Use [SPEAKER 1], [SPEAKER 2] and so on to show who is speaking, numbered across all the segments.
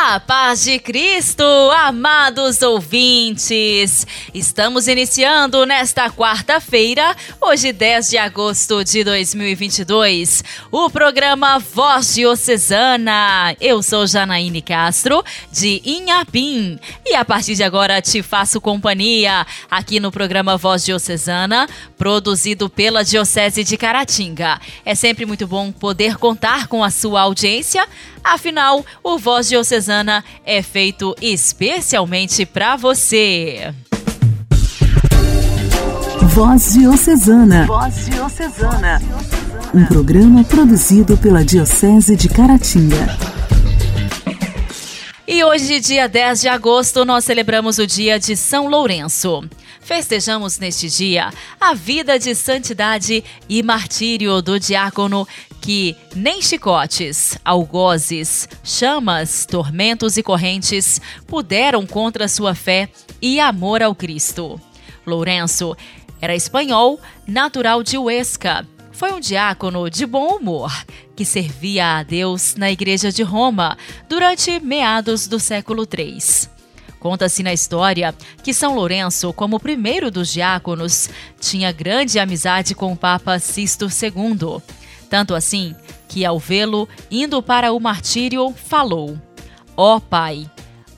[SPEAKER 1] A paz de Cristo, amados ouvintes! Estamos iniciando nesta quarta-feira, hoje 10 de agosto de 2022, o programa Voz Diocesana. Eu sou Janaíne Castro, de Inhapim, e a partir de agora te faço companhia aqui no programa Voz Diocesana, produzido pela Diocese de Caratinga. É sempre muito bom poder contar com a sua audiência, afinal, o Voz Diocesana é feito especialmente para você.
[SPEAKER 2] Voz Diocesana.
[SPEAKER 1] Voz Diocesana.
[SPEAKER 2] Um programa produzido pela Diocese de Caratinga.
[SPEAKER 1] E hoje, dia 10 de agosto, nós celebramos o dia de São Lourenço. Festejamos neste dia a vida de santidade e martírio do diácono que nem chicotes, algozes, chamas, tormentos e correntes puderam contra sua fé e amor ao Cristo. Lourenço era espanhol, natural de Huesca. Foi um diácono de bom humor que servia a Deus na Igreja de Roma durante meados do século III. Conta-se na história que São Lourenço, como primeiro dos diáconos, tinha grande amizade com o Papa Sisto II. Tanto assim que, ao vê-lo indo para o martírio, falou: Ó oh, Pai,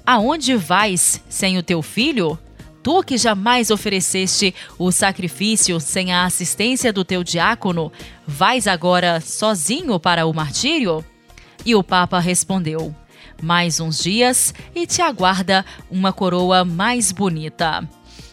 [SPEAKER 1] aonde vais sem o teu filho? Tu que jamais ofereceste o sacrifício sem a assistência do teu diácono, vais agora sozinho para o martírio? E o Papa respondeu: Mais uns dias e te aguarda uma coroa mais bonita.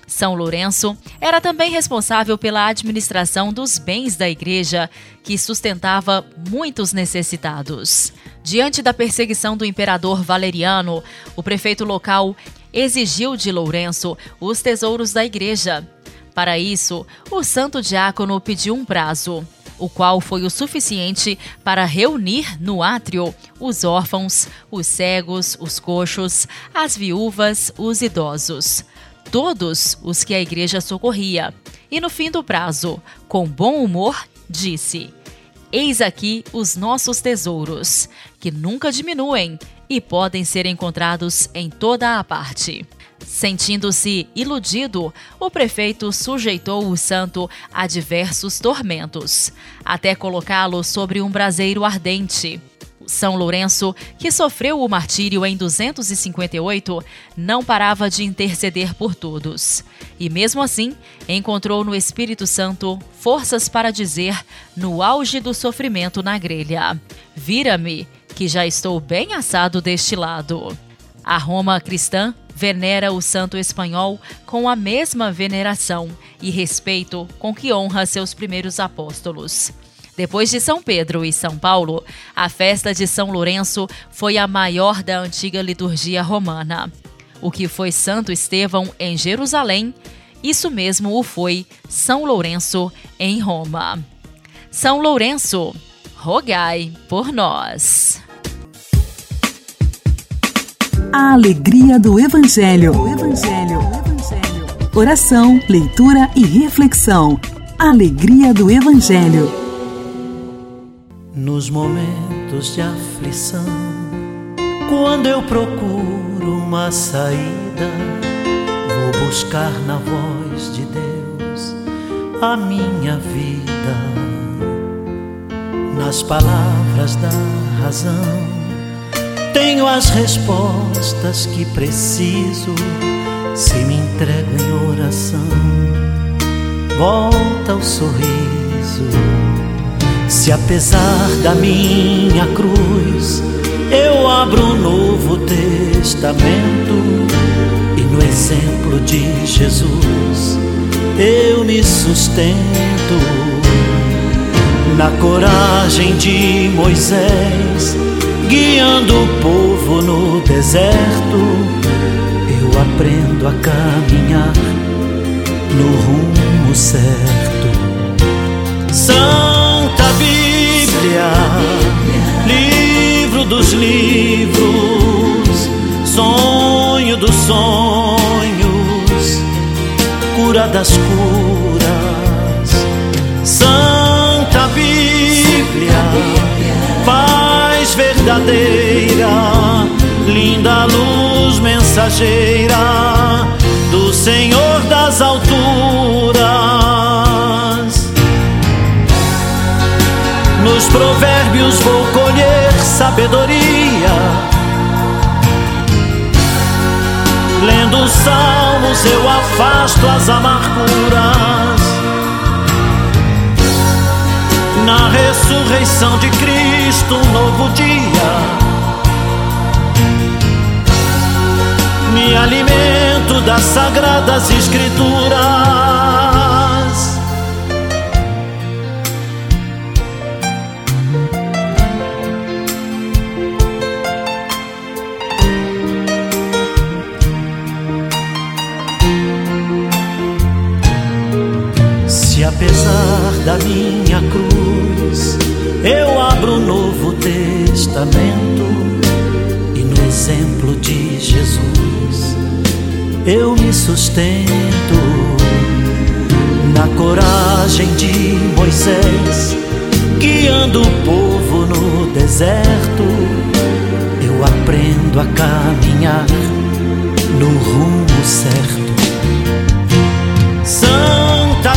[SPEAKER 1] São Lourenço era também responsável pela administração dos bens da igreja, que sustentava muitos necessitados. Diante da perseguição do imperador Valeriano, o prefeito local exigiu de Lourenço os tesouros da igreja. Para isso, o santo diácono pediu um prazo, o qual foi o suficiente para reunir no átrio os órfãos, os cegos, os coxos, as viúvas, os idosos todos os que a igreja socorria. E no fim do prazo, com bom humor, disse: Eis aqui os nossos tesouros, que nunca diminuem e podem ser encontrados em toda a parte. Sentindo-se iludido, o prefeito sujeitou o santo a diversos tormentos, até colocá-lo sobre um braseiro ardente. São Lourenço, que sofreu o martírio em 258, não parava de interceder por todos. E mesmo assim, encontrou no Espírito Santo forças para dizer, no auge do sofrimento na grelha: Vira-me, que já estou bem assado deste lado. A Roma cristã venera o santo espanhol com a mesma veneração e respeito com que honra seus primeiros apóstolos. Depois de São Pedro e São Paulo, a festa de São Lourenço foi a maior da antiga liturgia romana. O que foi Santo Estevão em Jerusalém, isso mesmo o foi São Lourenço em Roma. São Lourenço, rogai por nós.
[SPEAKER 2] A alegria do Evangelho. O Evangelho. O Evangelho. Oração, leitura e reflexão. Alegria do Evangelho.
[SPEAKER 3] Nos momentos de aflição, quando eu procuro uma saída, vou buscar na voz de Deus a minha vida. Nas palavras da razão, tenho as respostas que preciso. Se me entrego em oração, volta o sorriso. Se apesar da minha cruz eu abro um novo testamento e no exemplo de Jesus eu me sustento na coragem de Moisés guiando o povo no deserto. Eu aprendo a caminhar no rumo certo. São Bíblia, livro dos livros, sonho dos sonhos, cura das curas verdadeira, linda luz mensageira do Senhor das alturas. Nos provérbios vou colher sabedoria. Lendo os salmos eu afasto as amarguras. Na ressurreição de Cristo, um novo dia. Me alimento das sagradas escrituras. apesar da minha cruz, eu abro o Novo Testamento e no exemplo de Jesus eu me sustento na coragem de Moisés, guiando o povo no deserto. Eu aprendo a caminhar no rumo certo. Santa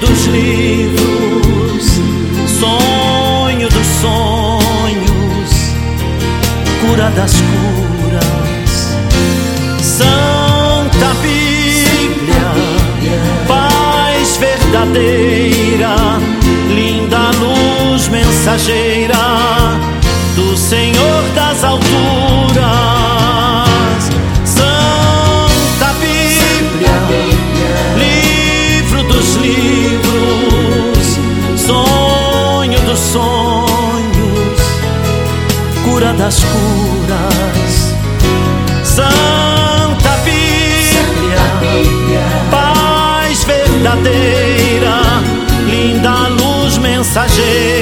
[SPEAKER 3] dos livros, sonho dos sonhos, cura das curas, verdadeira, linda luz mensageira do Senhor das alturas. das curas. Santa verdadeira, linda luz mensageira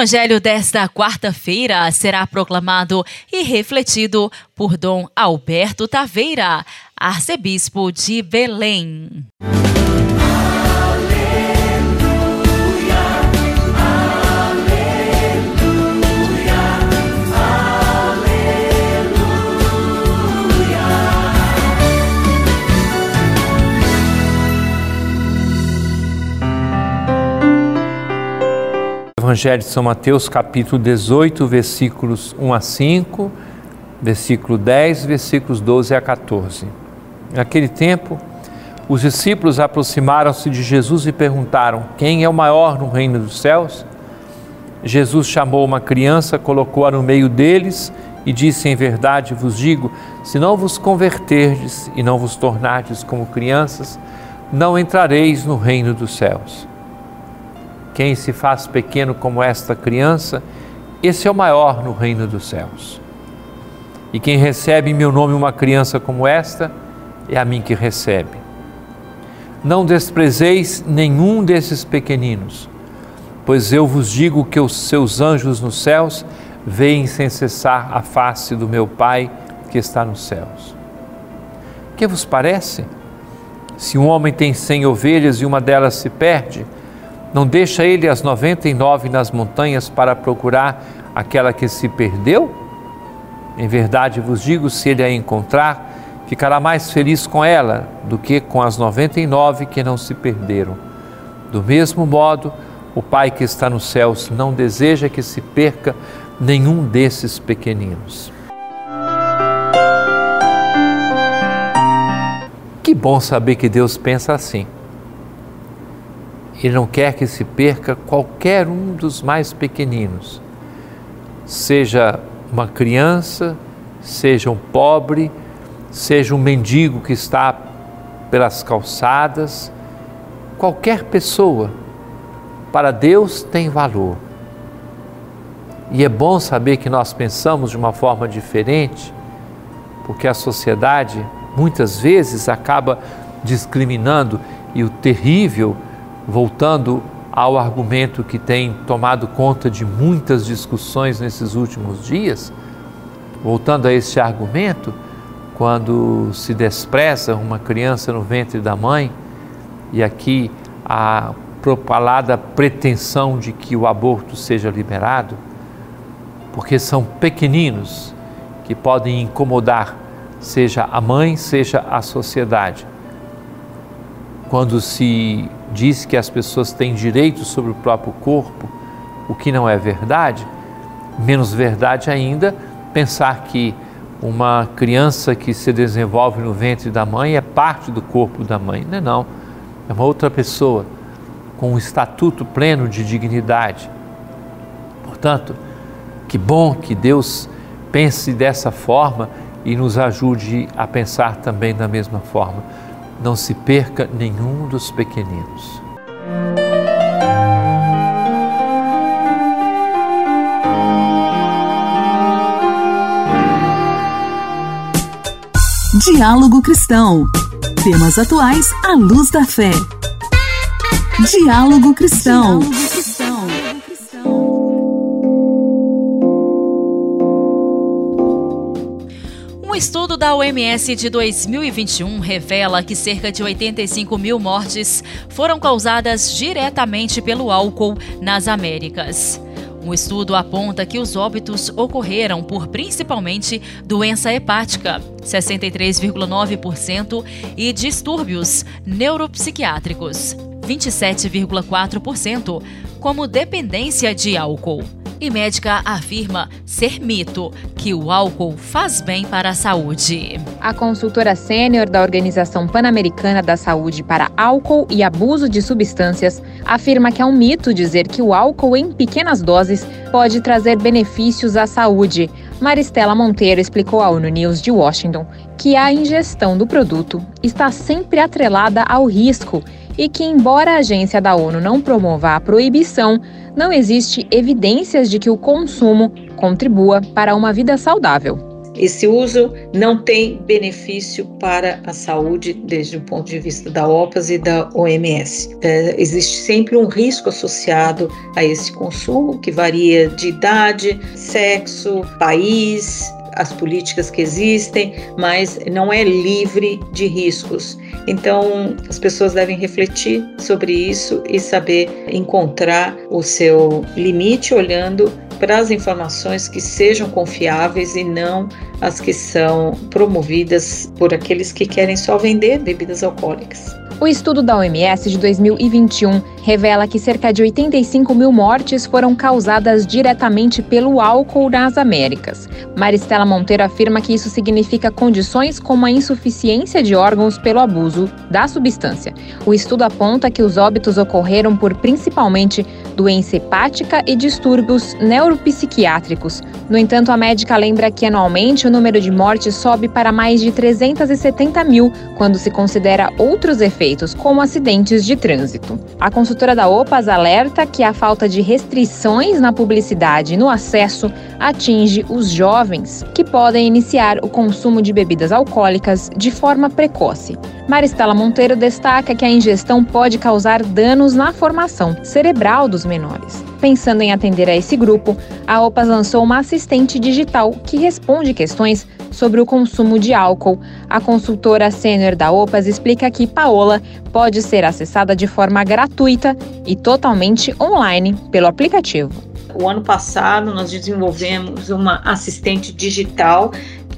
[SPEAKER 1] evangelho desta quarta-feira será proclamado e refletido por Dom Alberto Taveira, arcebispo de Belém.
[SPEAKER 4] Evangelho de São Mateus, capítulo 18, versículos 1 a 5, versículo 10, versículos 12 a 14. Naquele tempo, os discípulos aproximaram-se de Jesus e perguntaram: Quem é o maior no reino dos céus? Jesus chamou uma criança, colocou-a no meio deles e disse: Em verdade vos digo, se não vos converterdes e não vos tornardes como crianças, não entrareis no reino dos céus. Quem se faz pequeno como esta criança, esse é o maior no reino dos céus. E quem recebe em meu nome uma criança como esta, é a mim que recebe. Não desprezeis nenhum desses pequeninos, pois eu vos digo que os seus anjos nos céus veem sem cessar a face do meu Pai que está nos céus. Que vos parece? Se um homem tem cem ovelhas e uma delas se perde, não deixa ele as 99 nas montanhas para procurar aquela que se perdeu? Em verdade vos digo: se ele a encontrar, ficará mais feliz com ela do que com as 99 que não se perderam. Do mesmo modo, o Pai que está nos céus não deseja que se perca nenhum desses pequeninos. Que bom saber que Deus pensa assim. Ele não quer que se perca qualquer um dos mais pequeninos, seja uma criança, seja um pobre, seja um mendigo que está pelas calçadas, qualquer pessoa, para Deus tem valor. E é bom saber que nós pensamos de uma forma diferente, porque a sociedade muitas vezes acaba discriminando e o terrível, voltando ao argumento que tem tomado conta de muitas discussões nesses últimos dias, voltando a este argumento, quando se despreza uma criança no ventre da mãe, e aqui a propalada pretensão de que o aborto seja liberado, porque são pequeninos que podem incomodar, seja a mãe, seja a sociedade. Quando se diz que as pessoas têm direito sobre o próprio corpo, o que não é verdade, menos verdade ainda pensar que uma criança que se desenvolve no ventre da mãe é parte do corpo da mãe. Não é não. É uma outra pessoa com um estatuto pleno de dignidade. Portanto, que bom que Deus pense dessa forma e nos ajude a pensar também da mesma forma. Não se perca nenhum dos pequeninos.
[SPEAKER 2] Diálogo Cristão. Temas atuais à luz da fé. Diálogo Cristão.
[SPEAKER 1] Um estudo da OMS de 2021 revela que cerca de 85 mil mortes foram causadas diretamente pelo álcool nas Américas. Um estudo aponta que os óbitos ocorreram por principalmente doença hepática, 63,9%, e distúrbios neuropsiquiátricos, 27,4%, como dependência de álcool. E médica afirma ser mito que o álcool faz bem para a saúde.
[SPEAKER 5] A consultora sênior da Organização Pan-Americana da Saúde para Álcool e Abuso de Substâncias afirma que é um mito dizer que o álcool em pequenas doses pode trazer benefícios à saúde. Maristela Monteiro explicou à ONU News de Washington que a ingestão do produto está sempre atrelada ao risco e que, embora a agência da ONU não promova a proibição, não existe evidências de que o consumo contribua para uma vida saudável.
[SPEAKER 6] Esse uso não tem benefício para a saúde desde o ponto de vista da OPAS e da OMS. É, existe sempre um risco associado a esse consumo, que varia de idade, sexo, país, as políticas que existem, mas não é livre de riscos. Então, as pessoas devem refletir sobre isso e saber encontrar o seu limite olhando para as informações que sejam confiáveis e não as que são promovidas por aqueles que querem só vender bebidas alcoólicas.
[SPEAKER 5] O estudo da OMS de 2021 revela que cerca de 85 mil mortes foram causadas diretamente pelo álcool nas Américas. Maristela Monteiro afirma que isso significa condições como a insuficiência de órgãos pelo abuso da substância. O estudo aponta que os óbitos ocorreram por principalmente doença hepática e distúrbios neuropsiquiátricos. No entanto, a médica lembra que anualmente o número de mortes sobe para mais de 370 mil quando se considera outros efeitos, como acidentes de trânsito. A consultora da OPAS alerta que a falta de restrições na publicidade e no acesso atinge os jovens, que podem iniciar o consumo de bebidas alcoólicas de forma precoce. Maristela Monteiro destaca que a ingestão pode causar danos na formação cerebral dos menores. Pensando em atender a esse grupo, a OPAS lançou uma assistente digital que responde questões sobre o consumo de álcool. A consultora sênior da OPAS explica que Paola pode ser acessada de forma gratuita e totalmente online pelo aplicativo.
[SPEAKER 6] O ano passado nós desenvolvemos uma assistente digital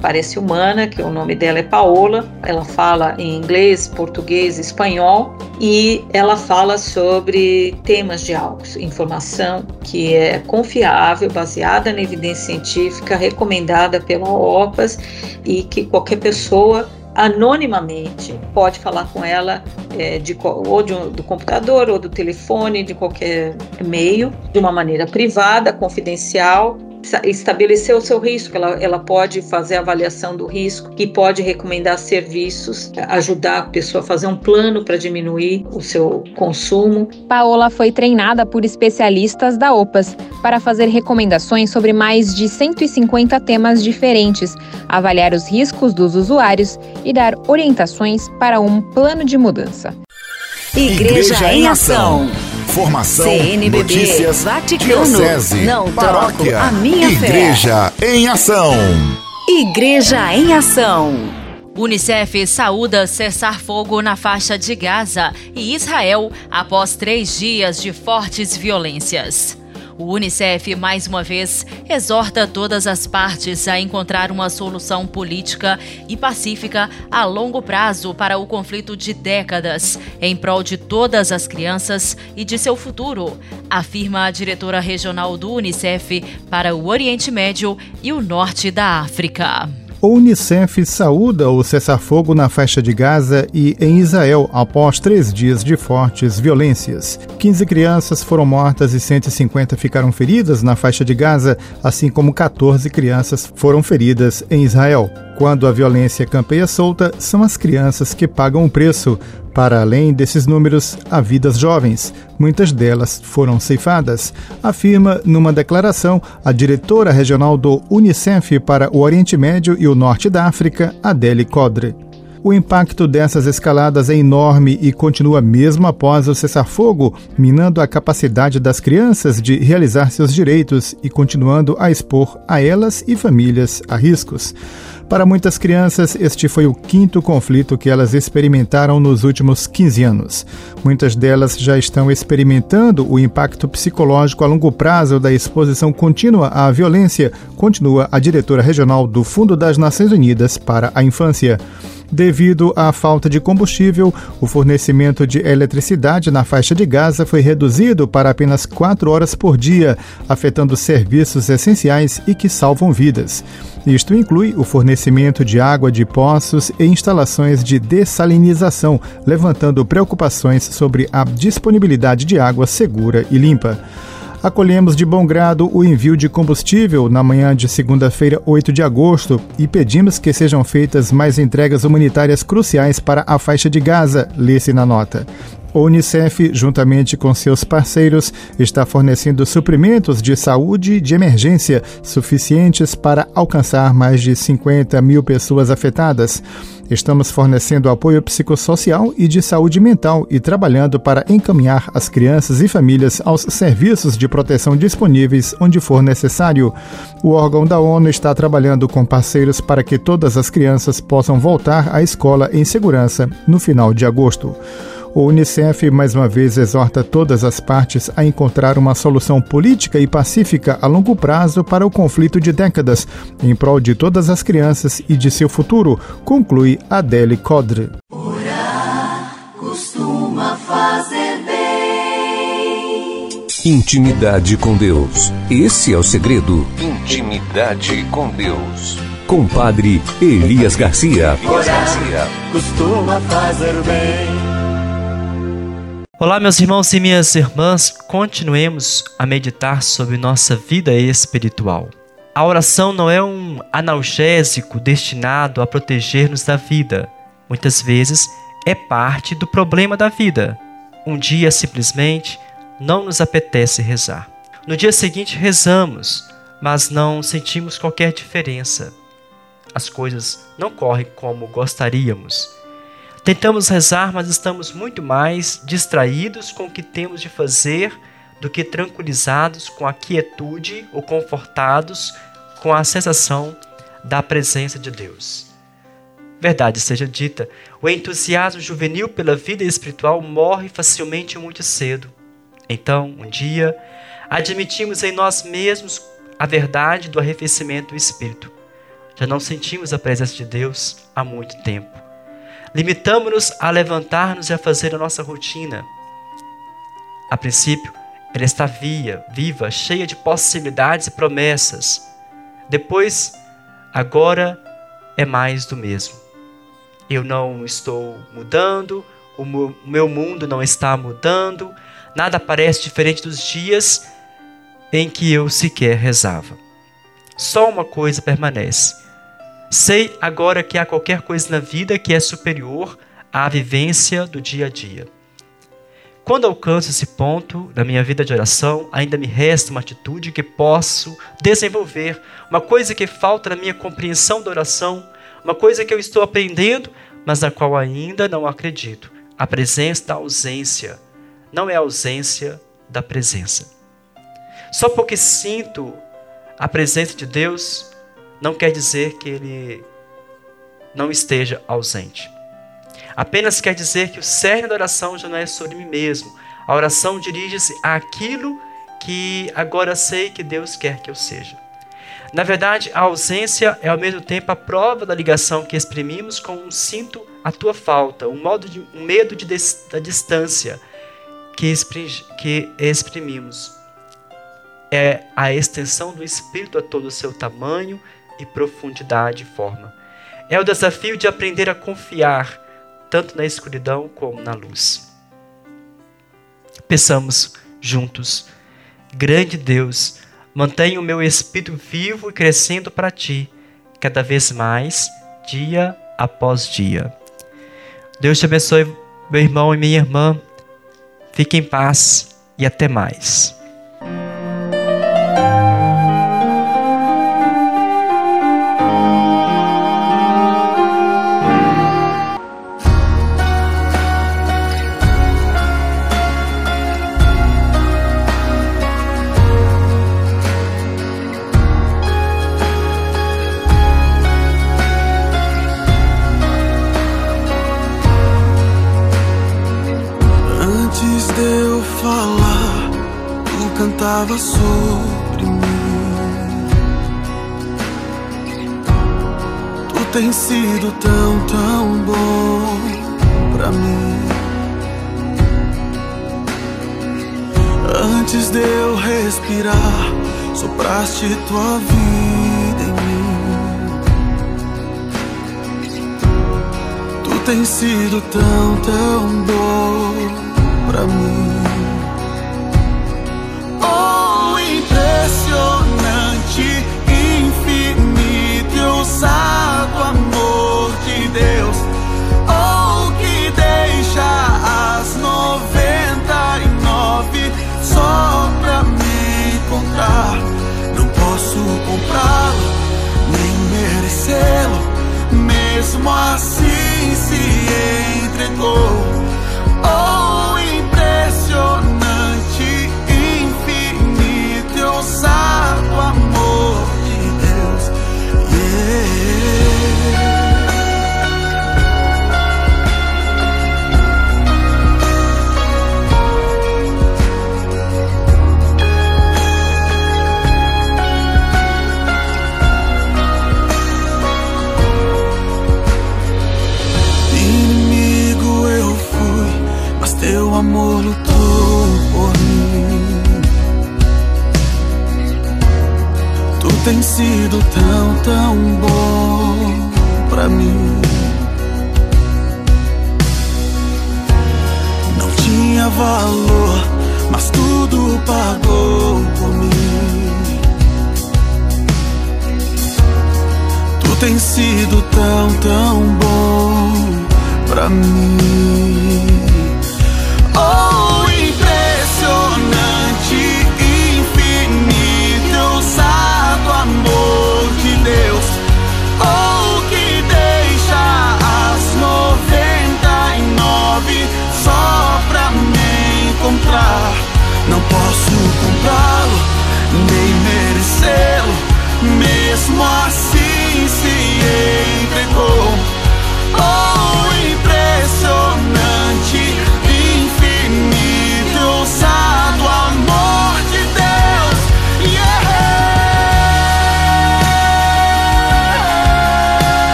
[SPEAKER 6] parece humana, que o nome dela é Paola. Ela fala em inglês, português, espanhol e ela fala sobre temas de álcool, informação que é confiável, baseada na evidência científica, recomendada pela OPAS e que qualquer pessoa anonimamente pode falar com ela é, de, ou de, do computador ou do telefone, de qualquer meio, de uma maneira privada, confidencial, estabelecer o seu risco, ela, ela pode fazer a avaliação do risco e pode recomendar serviços, ajudar a pessoa a fazer um plano para diminuir o seu consumo.
[SPEAKER 5] Paola foi treinada por especialistas da OPAS para fazer recomendações sobre mais de 150 temas diferentes, avaliar os riscos dos usuários e dar orientações para um plano de mudança.
[SPEAKER 2] Igreja, Igreja em Ação.
[SPEAKER 7] Formação, CNBB, notícias,
[SPEAKER 2] Vaticano,
[SPEAKER 7] diocese,
[SPEAKER 2] não
[SPEAKER 7] paróquia,
[SPEAKER 2] a minha
[SPEAKER 7] Igreja
[SPEAKER 2] fé.
[SPEAKER 7] em Ação.
[SPEAKER 2] Igreja em Ação.
[SPEAKER 1] Unicef saúda cessar fogo na faixa de Gaza e Israel após três dias de fortes violências. O Unicef, mais uma vez, exorta todas as partes a encontrar uma solução política e pacífica a longo prazo para o conflito de décadas, em prol de todas as crianças e de seu futuro, afirma a diretora regional do Unicef para o Oriente Médio e o Norte da África.
[SPEAKER 8] O Unicef saúda o cessar-fogo na faixa de Gaza e em Israel após três dias de fortes violências. 15 crianças foram mortas e 150 ficaram feridas na faixa de Gaza, assim como 14 crianças foram feridas em Israel. Quando a violência campeia solta, são as crianças que pagam o preço. Para além desses números, há vidas jovens. Muitas delas foram ceifadas, afirma numa declaração a diretora regional do Unicef para o Oriente Médio e o Norte da África, Adele Codre. O impacto dessas escaladas é enorme e continua mesmo após o cessar-fogo, minando a capacidade das crianças de realizar seus direitos e continuando a expor a elas e famílias a riscos. Para muitas crianças, este foi o quinto conflito que elas experimentaram nos últimos 15 anos. Muitas delas já estão experimentando o impacto psicológico a longo prazo da exposição contínua à violência, continua a diretora regional do Fundo das Nações Unidas para a Infância. Devido à falta de combustível, o fornecimento de eletricidade na faixa de Gaza foi reduzido para apenas quatro horas por dia, afetando serviços essenciais e que salvam vidas. Isto inclui o fornecimento de água de poços e instalações de dessalinização, levantando preocupações sobre a disponibilidade de água segura e limpa acolhemos de bom grado o envio de combustível na manhã de segunda-feira, 8 de agosto, e pedimos que sejam feitas mais entregas humanitárias cruciais para a faixa de Gaza, lê-se na nota. O Unicef, juntamente com seus parceiros, está fornecendo suprimentos de saúde de emergência suficientes para alcançar mais de 50 mil pessoas afetadas. Estamos fornecendo apoio psicossocial e de saúde mental e trabalhando para encaminhar as crianças e famílias aos serviços de proteção disponíveis onde for necessário. O órgão da ONU está trabalhando com parceiros para que todas as crianças possam voltar à escola em segurança no final de agosto. O Unicef mais uma vez exorta todas as partes a encontrar uma solução política e pacífica a longo prazo para o conflito de décadas, em prol de todas as crianças e de seu futuro, conclui Adele Codre.
[SPEAKER 2] Orar costuma fazer bem.
[SPEAKER 9] Intimidade com Deus. Esse é o segredo. Intimidade com Deus. Compadre Elias Garcia. Elias Garcia.
[SPEAKER 3] Costuma fazer bem.
[SPEAKER 10] Olá, meus irmãos e minhas irmãs, continuemos a meditar sobre nossa vida espiritual. A oração não é um analgésico destinado a proteger-nos da vida. Muitas vezes é parte do problema da vida. Um dia simplesmente não nos apetece rezar. No dia seguinte rezamos, mas não sentimos qualquer diferença. As coisas não correm como gostaríamos. Tentamos rezar, mas estamos muito mais distraídos com o que temos de fazer do que tranquilizados com a quietude ou confortados com a sensação da presença de Deus. Verdade seja dita, o entusiasmo juvenil pela vida espiritual morre facilmente muito cedo. Então, um dia, admitimos em nós mesmos a verdade do arrefecimento do espírito. Já não sentimos a presença de Deus há muito tempo. Limitamos-nos a levantar-nos e a fazer a nossa rotina. A princípio, ela está via, viva, cheia de possibilidades e promessas. Depois, agora é mais do mesmo. Eu não estou mudando, o meu mundo não está mudando, nada parece diferente dos dias em que eu sequer rezava. Só uma coisa permanece. Sei agora que há qualquer coisa na vida que é superior à vivência do dia a dia. Quando alcanço esse ponto na minha vida de oração, ainda me resta uma atitude que posso desenvolver, uma coisa que falta na minha compreensão da oração, uma coisa que eu estou aprendendo, mas na qual ainda não acredito. A presença da ausência não é a ausência da presença. Só porque sinto a presença de Deus, não quer dizer que Ele não esteja ausente. Apenas quer dizer que o cerne da oração já não é sobre mim mesmo. A oração dirige-se àquilo que agora sei que Deus quer que eu seja. Na verdade, a ausência é ao mesmo tempo a prova da ligação que exprimimos com um sinto a tua falta, um, modo de, um medo de, da distância que, que exprimimos. É a extensão do Espírito a todo o seu tamanho e profundidade e forma. É o desafio de aprender a confiar tanto na escuridão como na luz. Peçamos juntos, grande Deus, mantenha o meu espírito vivo e crescendo para ti, cada vez mais, dia após dia. Deus te abençoe, meu irmão e minha irmã. Fique em paz e até mais.
[SPEAKER 11] Amor lutou por mim. Tu tens sido tão, tão bom pra mim. Não tinha valor, mas tudo pagou por mim. Tu tens sido tão, tão bom pra mim. Não posso comprá-lo, nem merecê-lo. Mesmo assim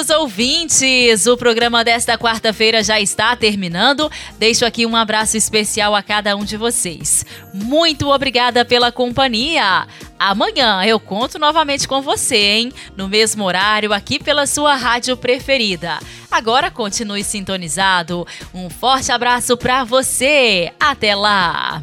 [SPEAKER 12] Queridos ouvintes, o programa desta quarta-feira já está terminando. Deixo aqui um abraço especial a cada um de vocês. Muito obrigada pela companhia. Amanhã eu conto novamente com você, hein? No mesmo horário, aqui pela sua rádio preferida. Agora continue sintonizado. Um forte abraço para você. Até lá!